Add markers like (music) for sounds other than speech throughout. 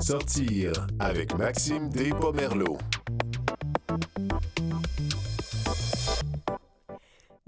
Sortir avec Maxime Despomerleau.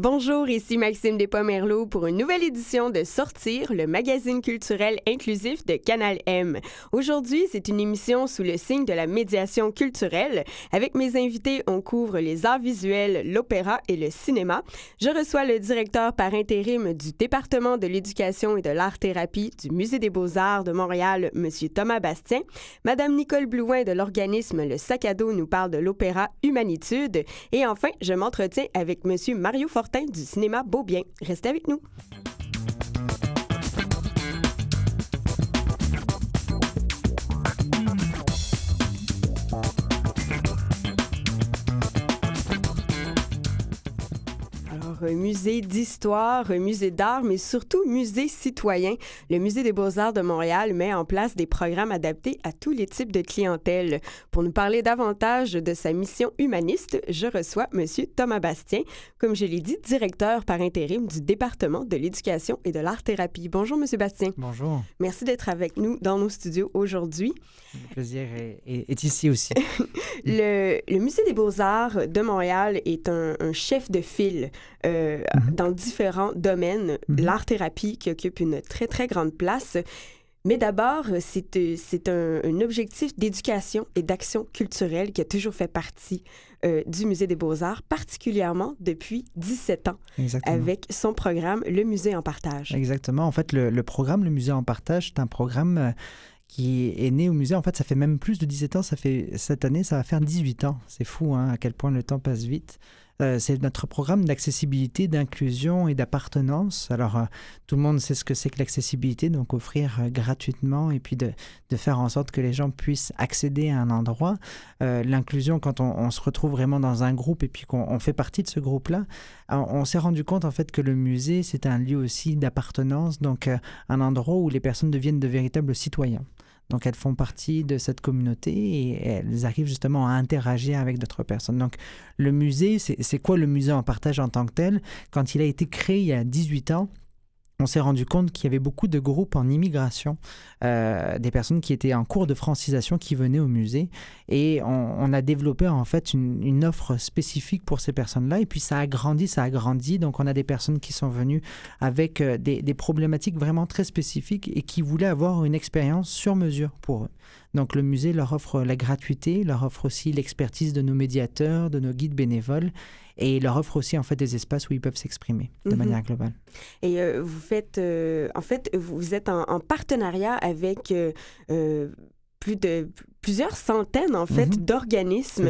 Bonjour, ici Maxime Despomerleau pour une nouvelle édition de Sortir, le magazine culturel inclusif de Canal M. Aujourd'hui, c'est une émission sous le signe de la médiation culturelle. Avec mes invités, on couvre les arts visuels, l'opéra et le cinéma. Je reçois le directeur par intérim du département de l'éducation et de l'art-thérapie du Musée des beaux-arts de Montréal, M. Thomas Bastien. Madame Nicole Blouin de l'organisme Le Sac à dos nous parle de l'opéra Humanitude. Et enfin, je m'entretiens avec M. Mario Fortin du cinéma Beau Bien. Restez avec nous. Musée d'histoire, musée d'art, mais surtout musée citoyen. Le Musée des beaux-arts de Montréal met en place des programmes adaptés à tous les types de clientèle. Pour nous parler davantage de sa mission humaniste, je reçois M. Thomas Bastien, comme je l'ai dit, directeur par intérim du département de l'éducation et de l'art-thérapie. Bonjour, M. Bastien. Bonjour. Merci d'être avec nous dans nos studios aujourd'hui. Le plaisir est, ici aussi. (laughs) le, Musée des beaux-arts de Montréal est un, chef de file euh, mhm. dans différents domaines. Mhm. L'art-thérapie qui occupe une très, très grande place. Mais d'abord, c'est un, un, objectif d'éducation et d'action culturelle qui a toujours fait partie euh, du Musée des beaux-arts, particulièrement depuis 17 ans, avec son programme Le Musée en partage. Exactement. En fait, le, le programme Le Musée en partage, c'est un programme euh, qui est né au musée. En fait, ça fait même plus de 17 ans. Ça fait, cette année, ça va faire 18 ans. C'est fou hein, à quel point le temps passe vite. Euh, c'est notre programme d'accessibilité, d'inclusion et d'appartenance. Alors, euh, tout le monde sait ce que c'est que l'accessibilité, donc offrir euh, gratuitement et puis de, faire en sorte que les gens puissent accéder à un endroit. L'inclusion, quand on, se retrouve vraiment dans un groupe et puis qu'on fait partie de ce groupe-là, on, s'est rendu compte en fait que le musée, c'est un lieu aussi d'appartenance, donc un endroit où les personnes deviennent de véritables citoyens. Donc elles font partie de cette communauté et elles arrivent justement à interagir avec d'autres personnes. Donc le musée, c'est quoi le musée en partage en tant que tel? Quand il a été créé il y a 18 ans, on s'est rendu compte qu'il y avait beaucoup de groupes en immigration, euh, des personnes qui étaient en cours de francisation qui venaient au musée. Et on, a développé en fait une, offre spécifique pour ces personnes-là. Et puis ça a grandi, ça a grandi. Donc on a des personnes qui sont venues avec euh, des, des problématiques vraiment très spécifiques et qui voulaient avoir une expérience sur mesure pour eux. Donc le musée leur offre la gratuité, leur offre aussi l'expertise de nos médiateurs, de nos guides bénévoles et leur offre aussi en fait des espaces où ils peuvent s'exprimer de mhm. manière globale. Et euh, vous faites, euh, en fait, vous êtes en, partenariat avec euh, plus de plusieurs centaines en fait mhm. d'organismes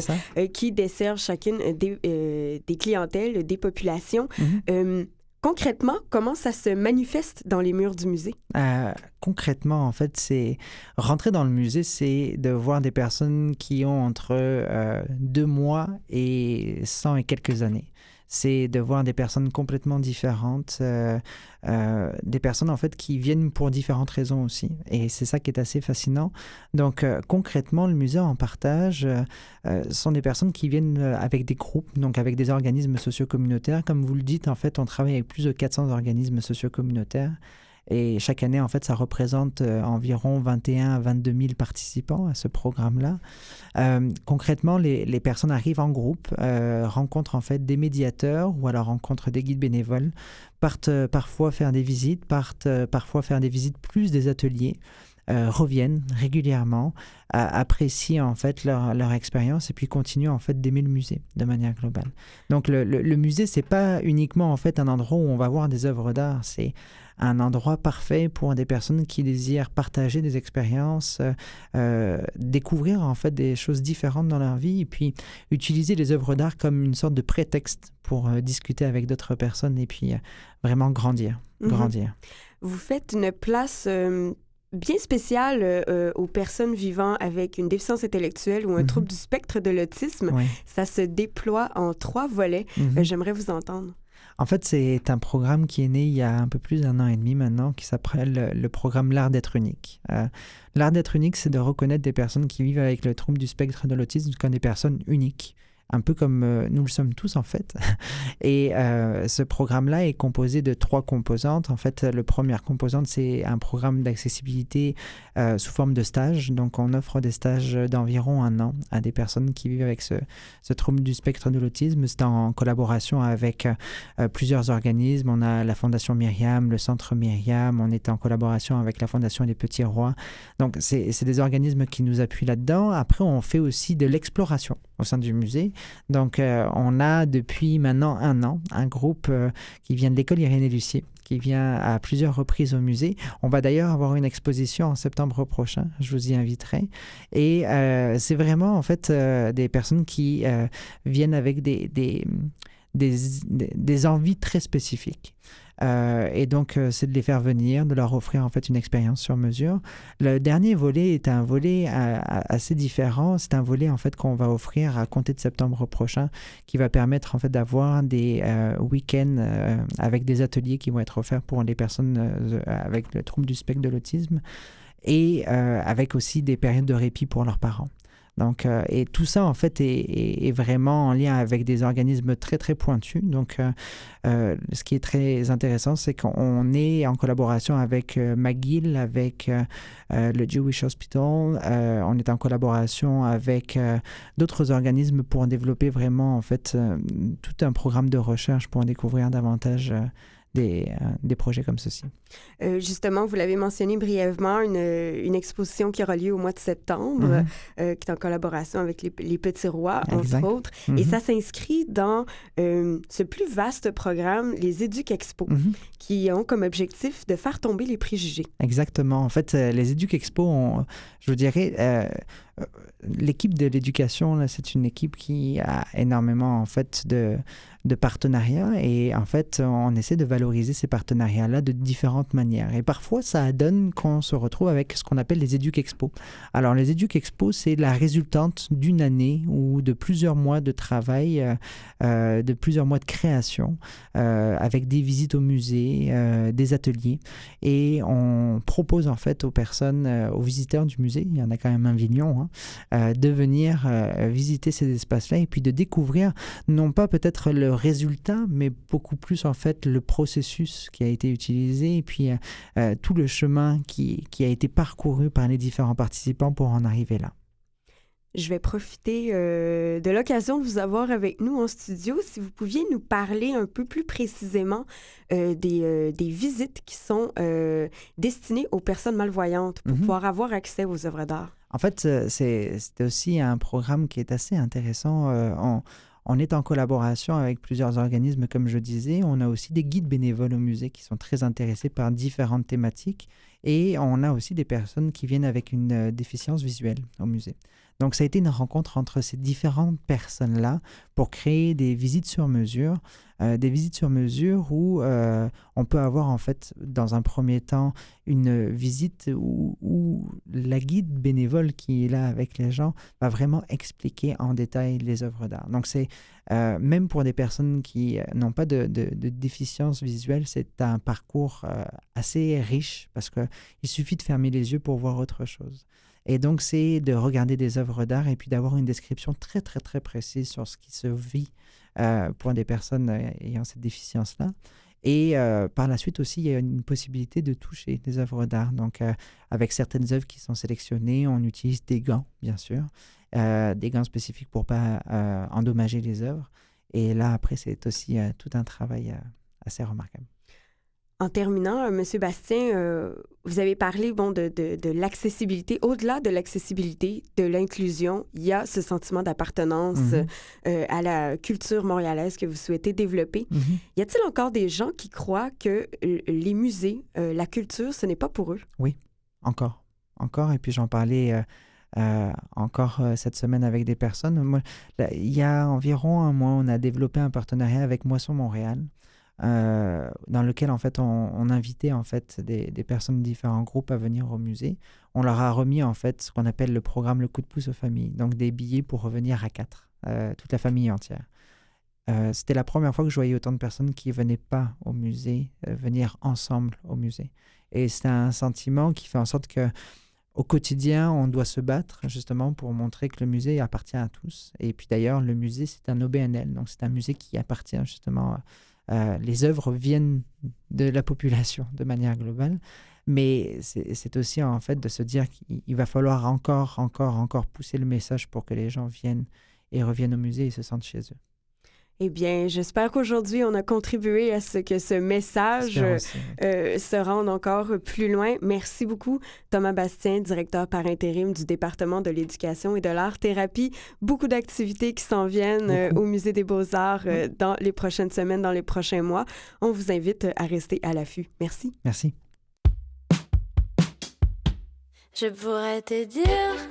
qui desservent chacune des, des, clientèles, des populations. Mhm. Concrètement, comment ça se manifeste dans les murs du musée? Euh, concrètement, en fait, c'est rentrer dans le musée, c'est de voir des personnes qui ont entre euh, deux mois et cent et quelques années c'est de voir des personnes complètement différentes, euh, euh, des personnes en fait qui viennent pour différentes raisons aussi. Et c'est ça qui est assez fascinant. Donc euh, concrètement, le musée en partage sont des personnes qui viennent avec des groupes, donc avec des organismes socio-communautaires. Comme vous le dites, en fait, on travaille avec plus de 400 organismes socio-communautaires. Et chaque année, en fait, ça représente euh, environ 21 à 22 000 participants à ce programme-là. Euh, concrètement, les, personnes arrivent en groupe, euh, rencontrent en fait des médiateurs ou alors rencontrent des guides bénévoles, partent parfois faire des visites, partent parfois faire des visites plus des ateliers. Reviennent régulièrement, apprécient en fait leur, leur expérience et puis continuent en fait d'aimer le musée de manière globale. Donc le, le, le musée c'est pas uniquement en fait un endroit où on va voir des œuvres d'art, c'est un endroit parfait pour des personnes qui désirent partager des expériences, euh, euh, découvrir en fait des choses différentes dans leur vie et puis utiliser les œuvres d'art comme une sorte de prétexte pour euh, discuter avec d'autres personnes et puis vraiment grandir, mhm. grandir. Vous faites une place bien spéciale aux personnes vivant avec une déficience intellectuelle ou un mhm. trouble du spectre de l'autisme. Ça se déploie en trois volets. Mhm. J'aimerais vous entendre. En fait, c'est un programme qui est né il y a un peu plus d'un an et demi maintenant, qui s'appelle le programme L'Art d'être unique. Euh, L'Art d'être unique, c'est de reconnaître des personnes qui vivent avec le trouble du spectre de l'autisme comme des personnes uniques. Un peu comme nous le sommes tous en fait. (laughs) Et ce programme-là est composé de trois composantes. En fait, la première composante, c'est un programme d'accessibilité sous forme de stage. Donc, on offre des stages d'environ un an à des personnes qui vivent avec ce, ce trouble du spectre de l'autisme. C'est en collaboration avec plusieurs organismes. On a la Fondation Myriam, le Centre Myriam, on est en collaboration avec la Fondation des Petits Rois. Donc, c'est des organismes qui nous appuient là-dedans. Après, on fait aussi de l'exploration au sein du musée. Donc, euh, on a depuis maintenant un an un groupe euh, qui vient de l'école Irénée Lucier qui vient à plusieurs reprises au musée. On va d'ailleurs avoir une exposition en septembre prochain, je vous y inviterai. Et euh, c'est vraiment en fait des personnes qui viennent avec des, des, des, des envies très spécifiques. Euh, et donc, euh, c'est de les faire venir, de leur offrir en fait une expérience sur mesure. Le dernier volet est un volet euh, assez différent. C'est un volet en fait qu'on va offrir à compter de septembre prochain, qui va permettre en fait d'avoir des week-ends avec des ateliers qui vont être offerts pour les personnes avec le trouble du spectre de l'autisme et avec aussi des périodes de répit pour leurs parents. Donc, euh, et tout ça, en fait, est, vraiment en lien avec des organismes très, très pointus. Donc, euh, euh, ce qui est très intéressant, c'est qu'on est en collaboration avec McGill, avec le Jewish Hospital. on est en collaboration avec d'autres organismes pour développer vraiment, en fait, tout un programme de recherche pour en découvrir davantage des, euh, des projets comme ceci. Euh, justement, vous l'avez mentionné brièvement, une, une, exposition qui aura lieu au mois de septembre, mhm. euh, qui est en collaboration avec les, les Petits Rois, entre autres. Et mhm. ça s'inscrit dans ce plus vaste programme, les Éduc Expo, mhm. qui ont comme objectif de faire tomber les préjugés. Exactement. En fait, les Éduc Expo, ont, je vous dirais, l'équipe de l'éducation, c'est une équipe qui a énormément en fait de, partenariats et en fait on essaie de valoriser ces partenariats-là de différentes manières. Et parfois ça donne qu'on se retrouve avec ce qu'on appelle les Éduc Expo. Alors les Éduc Expo c'est la résultante d'une année ou de plusieurs mois de travail, euh, euh, de plusieurs mois de création euh, avec des visites au musée, des ateliers et on propose en fait aux personnes, aux visiteurs du musée, il y en a quand même un vignon, de venir visiter ces espaces-là et puis de découvrir non pas peut-être le résultat, mais beaucoup plus en fait le processus qui a été utilisé et puis euh, euh, tout le chemin qui, qui, a été parcouru par les différents participants pour en arriver là. Je vais profiter euh, de l'occasion de vous avoir avec nous en studio. Si vous pouviez nous parler un peu plus précisément des, des, visites qui sont destinées aux personnes malvoyantes pour mhm. pouvoir avoir accès aux œuvres d'art. En fait, c'est aussi un programme qui est assez intéressant. on est en collaboration avec plusieurs organismes, comme je disais. On a aussi des guides bénévoles au musée qui sont très intéressés par différentes thématiques. Et on a aussi des personnes qui viennent avec une euh, déficience visuelle au musée. Donc ça a été une rencontre entre ces différentes personnes-là pour créer des visites sur mesure, euh, des visites sur mesure où euh, on peut avoir en fait dans un premier temps une visite où, la guide bénévole qui est là avec les gens va vraiment expliquer en détail les œuvres d'art. Donc c'est euh, même pour des personnes qui n'ont pas de, de, déficience visuelle, c'est un parcours assez riche parce qu'il suffit de fermer les yeux pour voir autre chose. Et donc, c'est de regarder des œuvres d'art et puis d'avoir une description très, très, très précise sur ce qui se vit euh, pour des personnes euh, ayant cette déficience-là. Et euh, par la suite aussi, il y a une possibilité de toucher des œuvres d'art. Donc, avec certaines œuvres qui sont sélectionnées, on utilise des gants, bien sûr, des gants spécifiques pour pas endommager les œuvres. Et là, après, c'est aussi tout un travail assez remarquable. En terminant, euh, Monsieur Bastien, euh, vous avez parlé bon, de, de, l'accessibilité. Au-delà de l'accessibilité, de l'inclusion, il y a ce sentiment d'appartenance mhm. euh, à la culture montréalaise que vous souhaitez développer. Mhm. Y a-t-il encore des gens qui croient que les musées, la culture, ce n'est pas pour eux? Oui, encore. Encore. Et puis j'en parlais encore cette semaine avec des personnes. il y a environ un mois, on a développé un partenariat avec Moisson Montréal. Euh, dans lequel en fait on, invitait en fait des, personnes de différents groupes à venir au musée. On leur a remis en fait ce qu'on appelle le programme le coup de pouce aux familles, donc des billets pour revenir à quatre, euh, toute la famille entière. Euh, c'était la première fois que je voyais autant de personnes qui venaient pas au musée, venir ensemble au musée. Et c'est un sentiment qui fait en sorte que au quotidien, on doit se battre justement pour montrer que le musée appartient à tous. Et puis d'ailleurs, le musée, c'est un OBNL, donc c'est un musée qui appartient justement. Euh, les œuvres viennent de la population de manière globale, mais c'est aussi en fait de se dire qu'il va falloir encore, encore, encore pousser le message pour que les gens viennent et reviennent au musée et se sentent chez eux. Eh bien, j'espère qu'aujourd'hui, on a contribué à ce que ce message euh, se rende encore plus loin. Merci beaucoup, Thomas Bastien, directeur par intérim du département de l'éducation et de l'art-thérapie. Beaucoup d'activités qui s'en viennent euh, au Musée des beaux-arts euh, dans les prochaines semaines, dans les prochains mois. On vous invite à rester à l'affût. Merci. Merci. Je pourrais te dire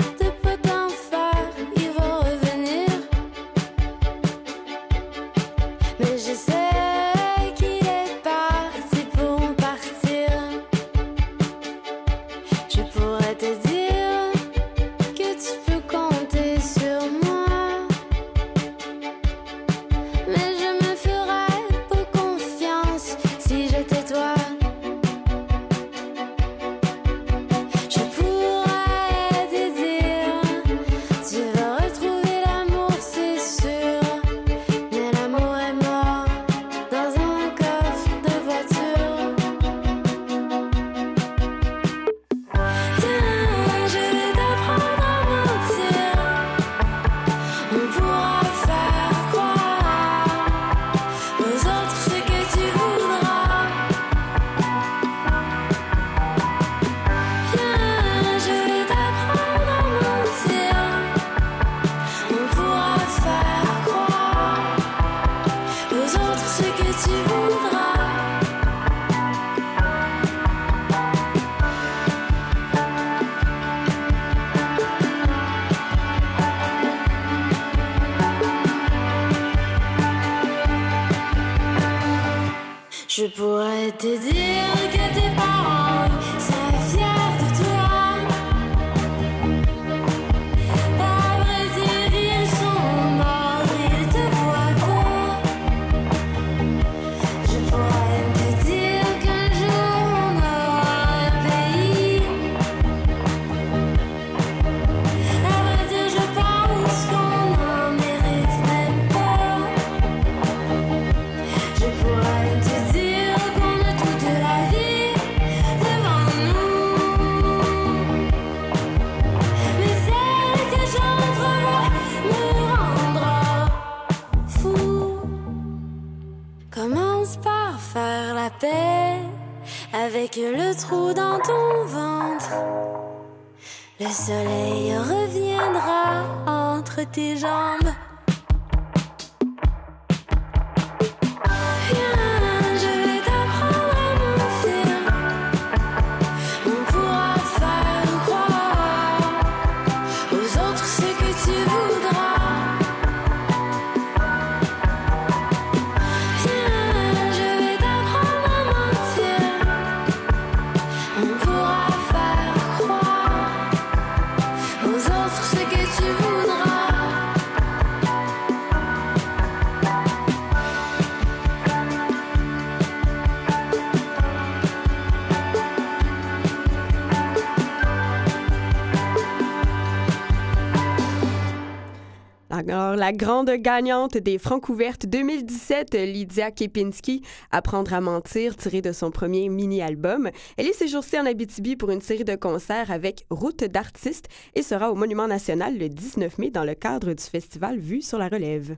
Alors, la grande gagnante des Francouvertes 2017, Lydia Kepinski, Apprendre à mentir, tirée de son premier mini-album. Elle est séjournée en Abitibi pour une série de concerts avec Route d'artistes et sera au Monument national le 19 mai dans le cadre du festival Vue sur la relève.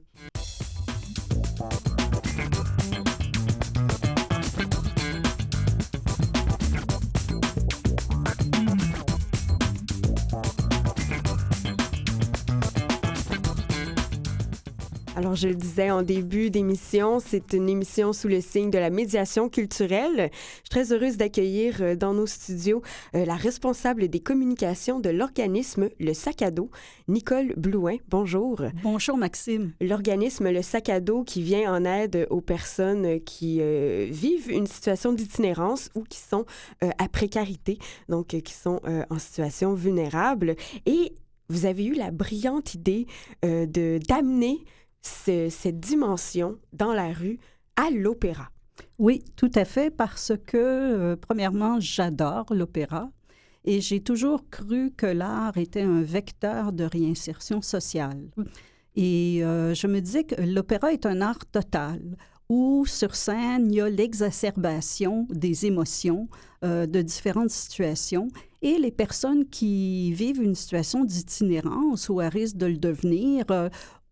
Alors, je le disais en début d'émission, c'est une émission sous le signe de la médiation culturelle. Je suis très heureuse d'accueillir euh, dans nos studios euh, la responsable des communications de l'organisme Le Sac à dos, Nicole Blouin. Bonjour. Bonjour, Maxime. L'organisme Le Sac à dos qui vient en aide aux personnes qui euh, vivent une situation d'itinérance ou qui sont euh, à précarité, donc qui sont euh, en situation vulnérable. Et vous avez eu la brillante idée de d'amener ce- cette dimension dans la rue à l'opéra. Oui, tout à fait, parce que, euh, premièrement, j'adore l'opéra. et j'ai toujours cru que l'art était un vecteur de réinsertion sociale. Et euh, je me disais que l'opéra est un art total où sur scène, il y a l'exacerbation des émotions euh, de différentes situations et les personnes qui vivent une situation d'itinérance ou à risque de le devenir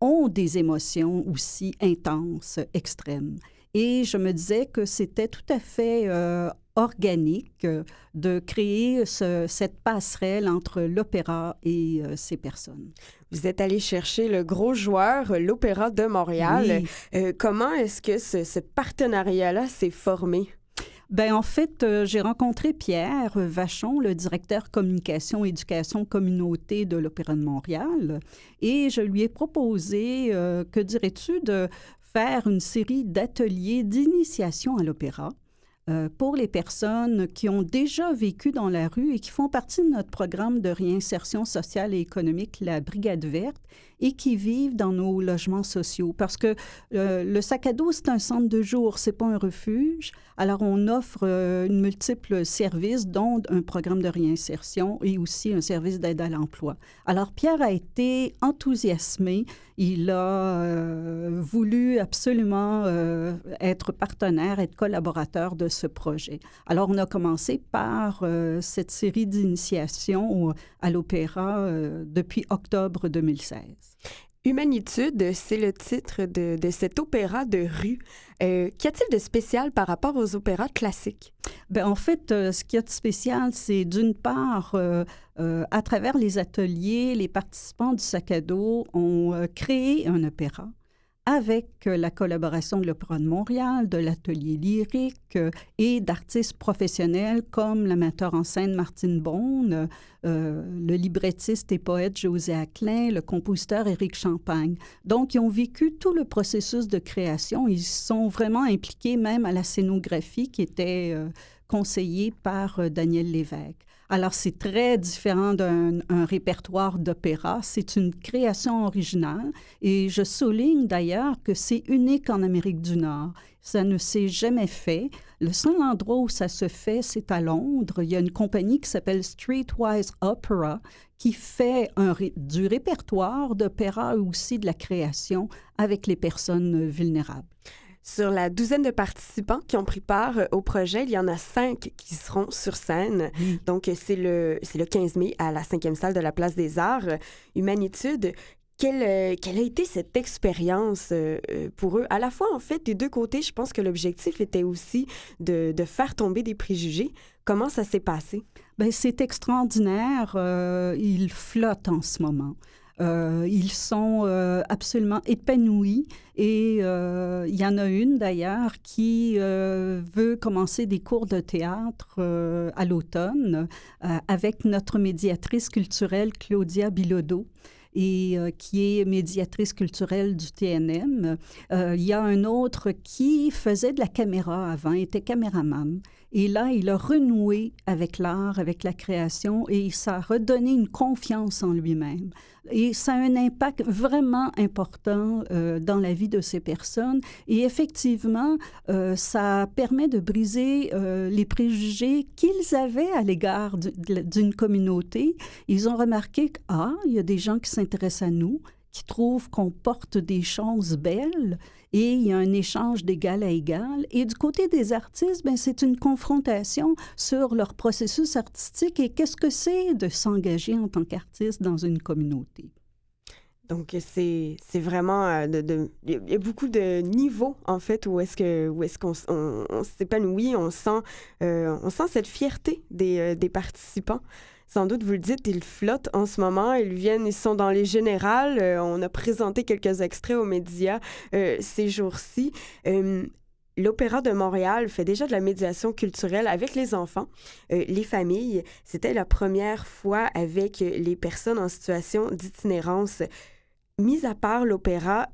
ont des émotions aussi intenses, extrêmes. Et je me disais que c'était tout à fait euh, organique de créer cette passerelle entre l'opéra et ces personnes. Vous êtes allé chercher le gros joueur, l'Opéra de Montréal. Euh, comment est-ce que ce, partenariat-là s'est formé? Ben en fait, euh, j'ai rencontré Pierre Vachon, le directeur communication, éducation, communauté de l'Opéra de Montréal, et je lui ai proposé, euh, que dirais-tu de faire une série d'ateliers d'initiation à l'opéra euh, pour les personnes qui ont déjà vécu dans la rue et qui font partie de notre programme de réinsertion sociale et économique, la Brigade verte, et qui vivent dans nos logements sociaux. Parce que euh, le sac à dos, c'est un centre de jour, c'est pas un refuge. Alors, on offre euh, une multiples services, dont un programme de réinsertion et aussi un service d'aide à l'emploi. Alors, Pierre a été enthousiasmé. Il a voulu absolument être partenaire, être collaborateur de ce projet. Alors, on a commencé par euh, cette série d'initiations à l'opéra euh, depuis octobre 2016. Humanitude, c'est le titre de, cet opéra de rue. Euh, qu'y a-t-il de spécial par rapport aux opéras classiques? Bien, en fait, ce qu'il y a de spécial, c'est d'une part, à travers les ateliers, les participants du sac à dos ont créé un opéra avec euh, la collaboration de l'Opéra de Montréal, de l'Atelier lyrique euh, et d'artistes professionnels comme l'amateur en scène Martine Beaune, euh, le librettiste et poète José Aclin, le compositeur Éric Champagne. Donc, ils ont vécu tout le processus de création. Ils sont vraiment impliqués même à la scénographie qui était conseillée par Daniel Lévesque. Alors, c'est très différent d'un répertoire d'opéra. C'est une création originale et je souligne d'ailleurs que c'est unique en Amérique du Nord. Ça ne s'est jamais fait. Le seul endroit où ça se fait, c'est à Londres. Il y a une compagnie qui s'appelle Streetwise Opera qui fait du répertoire d'opéra aussi de la création avec les personnes vulnérables. Sur la douzaine de participants qui ont pris part euh, au projet, il y en a cinq qui seront sur scène. Donc, c'est le, le 15 mai à la cinquième salle de la Place des Arts. Humanitude, quelle, euh, quelle, a été cette expérience euh, pour eux? À la fois, en fait, des deux côtés, je pense que l'objectif était aussi de, de, faire tomber des préjugés. Comment ça s'est passé? Bien, c'est extraordinaire. ils flottent en ce moment. Euh, ils sont euh, absolument épanouis et euh, il y en a une d'ailleurs qui veut commencer des cours de théâtre à l'automne avec notre médiatrice culturelle Claudia Bilodeau et qui est médiatrice culturelle du TNM. il y a un autre qui faisait de la caméra avant, était caméraman. Et là, il a renoué avec l'art, avec la création, et ça a redonné une confiance en lui-même. Et ça a un impact vraiment important euh, dans la vie de ces personnes. Et effectivement, euh, ça permet de briser euh, les préjugés qu'ils avaient à l'égard d'une communauté. Ils ont remarqué que, ah, il y a des gens qui s'intéressent à nous, qui trouvent qu'on porte des choses belles et il y a un échange d'égal à égal. Et du côté des artistes, ben, c'est une confrontation sur leur processus artistique et qu'est-ce que c'est de s'engager en tant qu'artiste dans une communauté. Donc, c'est, vraiment... Euh, il y a beaucoup de niveaux, en fait, où est-ce, que, où est-ce qu'on on, s'épanouit, on sent, euh, on sent cette fierté des, euh, des participants sans doute, vous le dites, ils flottent en ce moment. Ils viennent, ils sont dans les générales. Euh, on a présenté quelques extraits aux médias euh, ces jours-ci. Euh, L'Opéra de Montréal fait déjà de la médiation culturelle avec les enfants, les familles. C'était la première fois avec les personnes en situation d'itinérance. Mis à part l'opéra,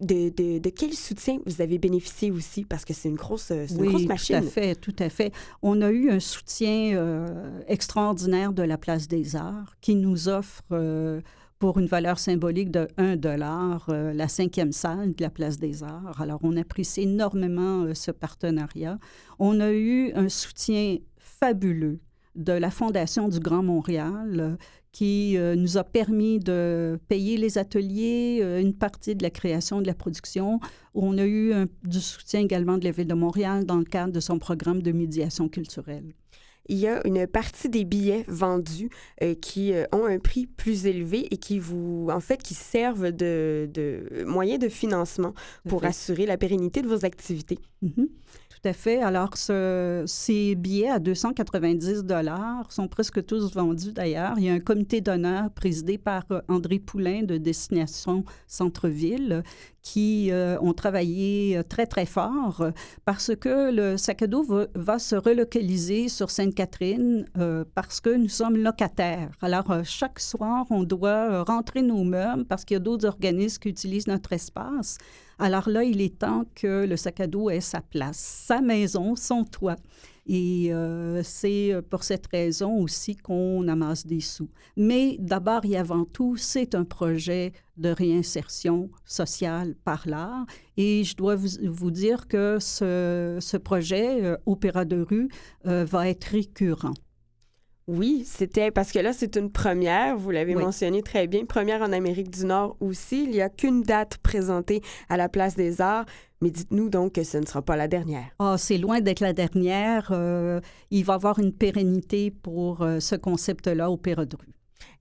de, quel soutien vous avez bénéficié aussi? Parce que c'est une grosse, oui, machine. Tout à fait, tout à fait. On a eu un soutien euh, extraordinaire de la Place des Arts qui nous offre, euh, pour une valeur symbolique de 1 dollar, euh, la cinquième salle de la Place des Arts. Alors, on apprécie énormément ce partenariat. On a eu un soutien fabuleux de la Fondation du Grand Montréal qui nous a permis de payer les ateliers, une partie de la création de la production. On a eu du soutien également de la Ville de Montréal dans le cadre de son programme de médiation culturelle il y a une partie des billets vendus euh, qui euh, ont un prix plus élevé et qui vous, en fait, qui servent de, de moyen de financement pour assurer la pérennité de vos activités. Mm-hmm. Tout à fait. Alors, ces billets à 290 dollars sont presque tous vendus d'ailleurs. Il y a un comité d'honneur présidé par euh, André Poulain de Destination Centre-Ville qui euh, ont travaillé euh, très, très fort parce que le sac à dos va, se relocaliser sur Sainte-Catherine parce que nous sommes locataires. Alors, chaque soir, on doit rentrer nos meubles parce qu'il y a d'autres organismes qui utilisent notre espace. Alors là, il est temps que le sac à dos ait sa place, sa maison, son toit. Et euh, c'est pour cette raison aussi qu'on amasse des sous. Mais d'abord et avant tout, c'est un projet de réinsertion sociale par l'art. Et je dois vous, dire que ce, projet, euh, Opéra de rue, euh, va être récurrent. Oui, c'était parce que là, c'est une première, vous l'avez mentionné très bien, première en Amérique du Nord aussi. Il n'y a qu'une date présentée à la Place des Arts. Mais dites-nous donc que ce ne sera pas la dernière. Ah, c'est loin d'être la dernière. Euh, il va y avoir une pérennité pour euh, ce concept-là, Opéra de rue.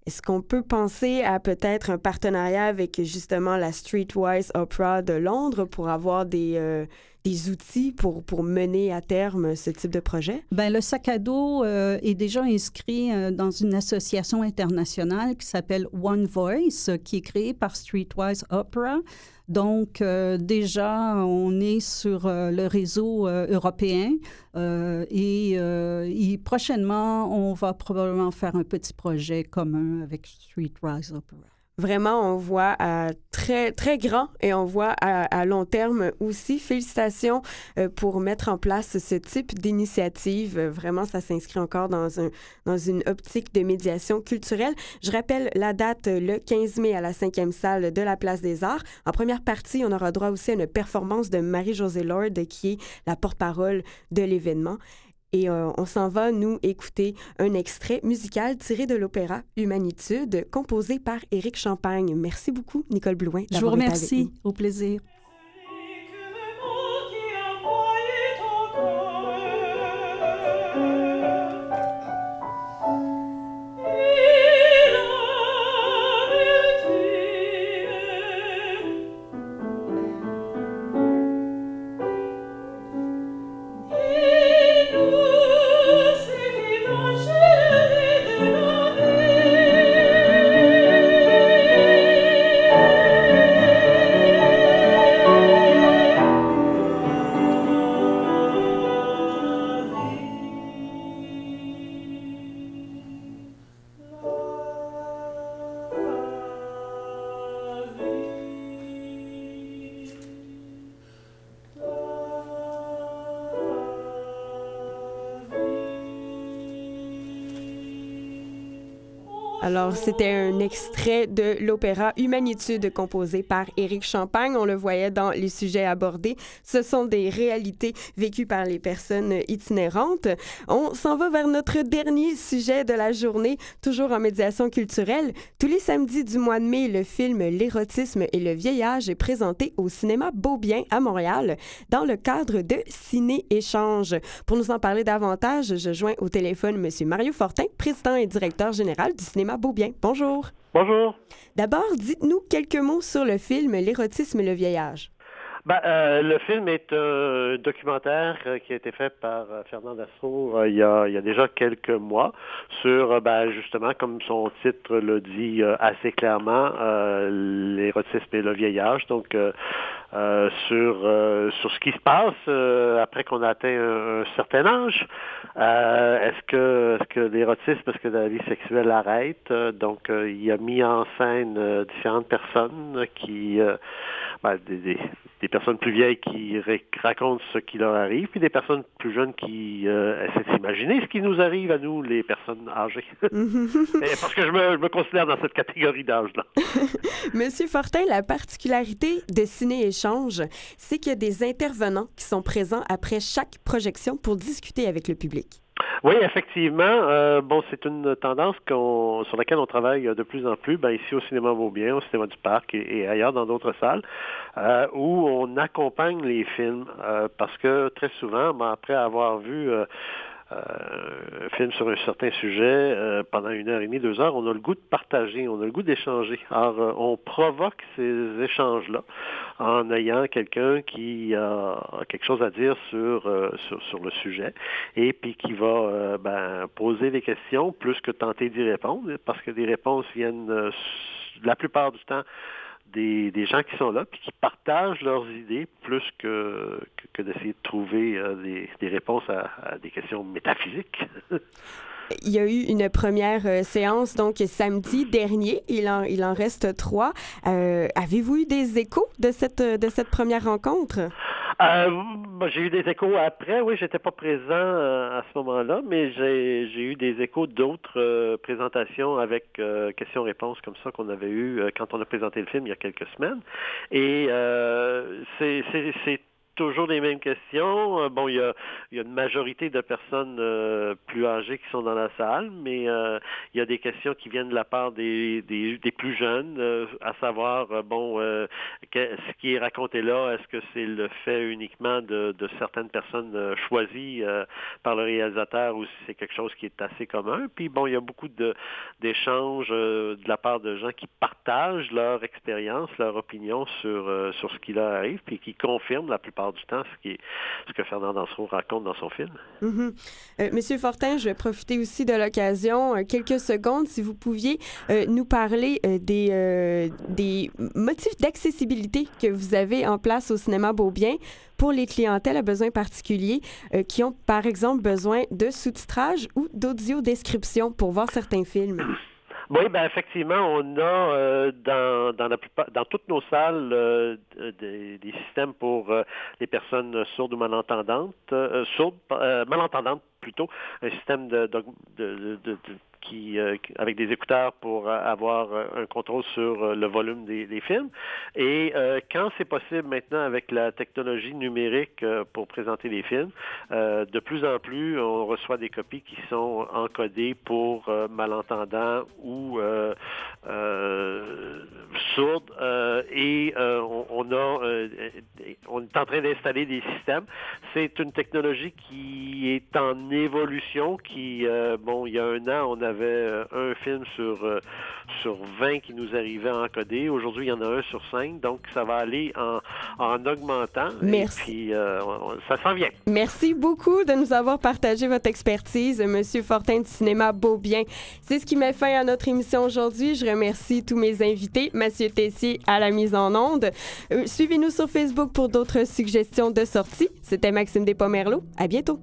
Est-ce qu'on peut penser à peut-être un partenariat avec justement la Streetwise Opera de Londres pour avoir des, euh, des outils pour, pour mener à terme ce type de projet? Bien, le sac à dos euh, est déjà inscrit euh, dans une association internationale qui s'appelle One Voice, qui est créée par Streetwise Opera. Donc, euh, déjà, on est sur le réseau européen et, et, prochainement, on va probablement faire un petit projet commun avec Streetwise Opera vraiment, on voit à très, très grand et on voit à, long terme aussi. Félicitations euh, pour mettre en place ce type d'initiative. Vraiment, ça s'inscrit encore dans, dans une optique de médiation culturelle. Je rappelle la date le 15 mai à la cinquième salle de la Place des Arts. En première partie, on aura droit aussi à une performance de Marie-Josée Lord, qui est la porte-parole de l'événement. Et euh, on s'en va, nous, écouter un extrait musical tiré de l'opéra Humanitude, composé par Éric Champagne. Merci beaucoup, Nicole Blouin. Je vous remercie. Au plaisir. C'était un extrait de l'opéra Humanitude composé par Éric Champagne. On le voyait dans les sujets abordés. Ce sont des réalités vécues par les personnes itinérantes. On s'en va vers notre dernier sujet de la journée, toujours en médiation culturelle. Tous les samedis du mois de mai, le film L'érotisme et le vieillage est présenté au cinéma Beaubien à Montréal dans le cadre de Ciné-Échange. Pour nous en parler davantage, je joins au téléphone M. Mario Fortin, président et directeur général du cinéma Beaubien. Bonjour. Bonjour. D'abord, dites-nous quelques mots sur le film L'érotisme et le vieillage. Ben, euh, le film est un documentaire euh, qui a été fait par euh, Fernand Dassault il, y a, il y a déjà quelques mois sur, ben, justement, comme son titre le dit assez clairement, l'érotisme et le vieillage. Donc, sur, sur ce qui se passe après qu'on a atteint un, certain âge. est-ce que, est-ce que l'érotisme, est-ce que la vie sexuelle arrête? donc, il a mis en scène différentes personnes qui, ben, des, des personnes plus vieilles qui racontent ce qui leur arrive, puis des personnes plus jeunes qui euh, essaient d'imaginer ce qui nous arrive à nous, les personnes âgées. (laughs) Parce que je me, je me, considère dans cette catégorie d'âge-là. (laughs) Monsieur Fortin, la particularité de Ciné Échange, c'est qu'il y a des intervenants qui sont présents après chaque projection pour discuter avec le public. Oui, effectivement. Euh, bon, c'est une tendance qu'on, sur laquelle on travaille de plus en plus, ben, ici au cinéma Beaubien, au cinéma du Parc et, ailleurs dans d'autres salles, euh, où on accompagne les films euh, parce que très souvent, ben, après avoir vu euh, un film sur un certain sujet euh, pendant une heure et demie, deux heures, on a le goût de partager, on a le goût d'échanger. Alors, euh, on provoque ces échanges-là en ayant quelqu'un qui a quelque chose à dire sur, sur, sur, le sujet et puis qui va ben, poser des questions plus que tenter d'y répondre, parce que des réponses viennent la plupart du temps des, des, gens qui sont là puis qui partagent leurs idées plus que, que, d'essayer de trouver euh, des, des, réponses à, des questions métaphysiques. (laughs) Il y a eu une première euh, séance, donc samedi dernier. Il en, il en reste trois. Euh, Avez-vous eu des échos de cette, de cette première rencontre? Euh, j'ai eu des échos après. Oui, j'étais pas présent euh, à ce moment-là, mais j'ai eu des échos d'autres euh, présentations avec questions-réponses comme ça qu'on avait eu quand on a présenté le film il y a quelques semaines. Et c'est toujours les mêmes questions. Euh, bon, il y a, une majorité de personnes euh, plus âgées qui sont dans la salle, mais euh, il y a des questions qui viennent de la part des, plus jeunes, à savoir, bon, ce qui est raconté là, est-ce que c'est le fait uniquement de, certaines personnes choisies par le réalisateur ou si c'est quelque chose qui est assez commun? Puis, bon, il y a beaucoup d'échanges de, de la part de gens qui partagent leur expérience, leur opinion sur, sur ce qui leur arrive, puis qui confirment la plupart du temps ce, que Fernand Dansereau raconte dans son film. Euh, Monsieur Fortin, je vais profiter aussi de l'occasion, euh, quelques secondes, si vous pouviez euh, nous parler des, des motifs d'accessibilité que vous avez en place au cinéma Beaubien pour les clientèles à besoins particuliers qui ont, par exemple, besoin de sous-titrage ou d'audio-description pour voir certains films. Oui, ben effectivement, on a euh, dans, dans la plupart, dans toutes nos salles euh, des, des, systèmes pour euh, les personnes sourdes ou malentendantes, sourdes, malentendantes plutôt, un système de, de, de, de qui, euh, avec des écouteurs pour euh, avoir euh, un contrôle sur le volume des, films. Et quand c'est possible maintenant avec la technologie numérique pour présenter les films, de plus en plus, on reçoit des copies qui sont encodées pour malentendants ou sourdes. et on, a, on est en train d'installer des systèmes. C'est une technologie qui est en évolution, qui, bon, il y a un an, on a avait euh, un film sur, euh, sur 20 qui nous arrivait à encoder. Aujourd'hui, il y en a un sur 5. Donc, ça va aller en, en augmentant. Merci. Et puis, euh, ça s'en vient. Merci beaucoup de nous avoir partagé votre expertise, Monsieur Fortin du cinéma Beaubien. C'est ce qui met fin à notre émission aujourd'hui. Je remercie tous mes invités, Mathieu Tessier à la mise en onde. Suivez-nous sur Facebook pour d'autres suggestions de sorties. C'était Maxime Despomerleau. À bientôt.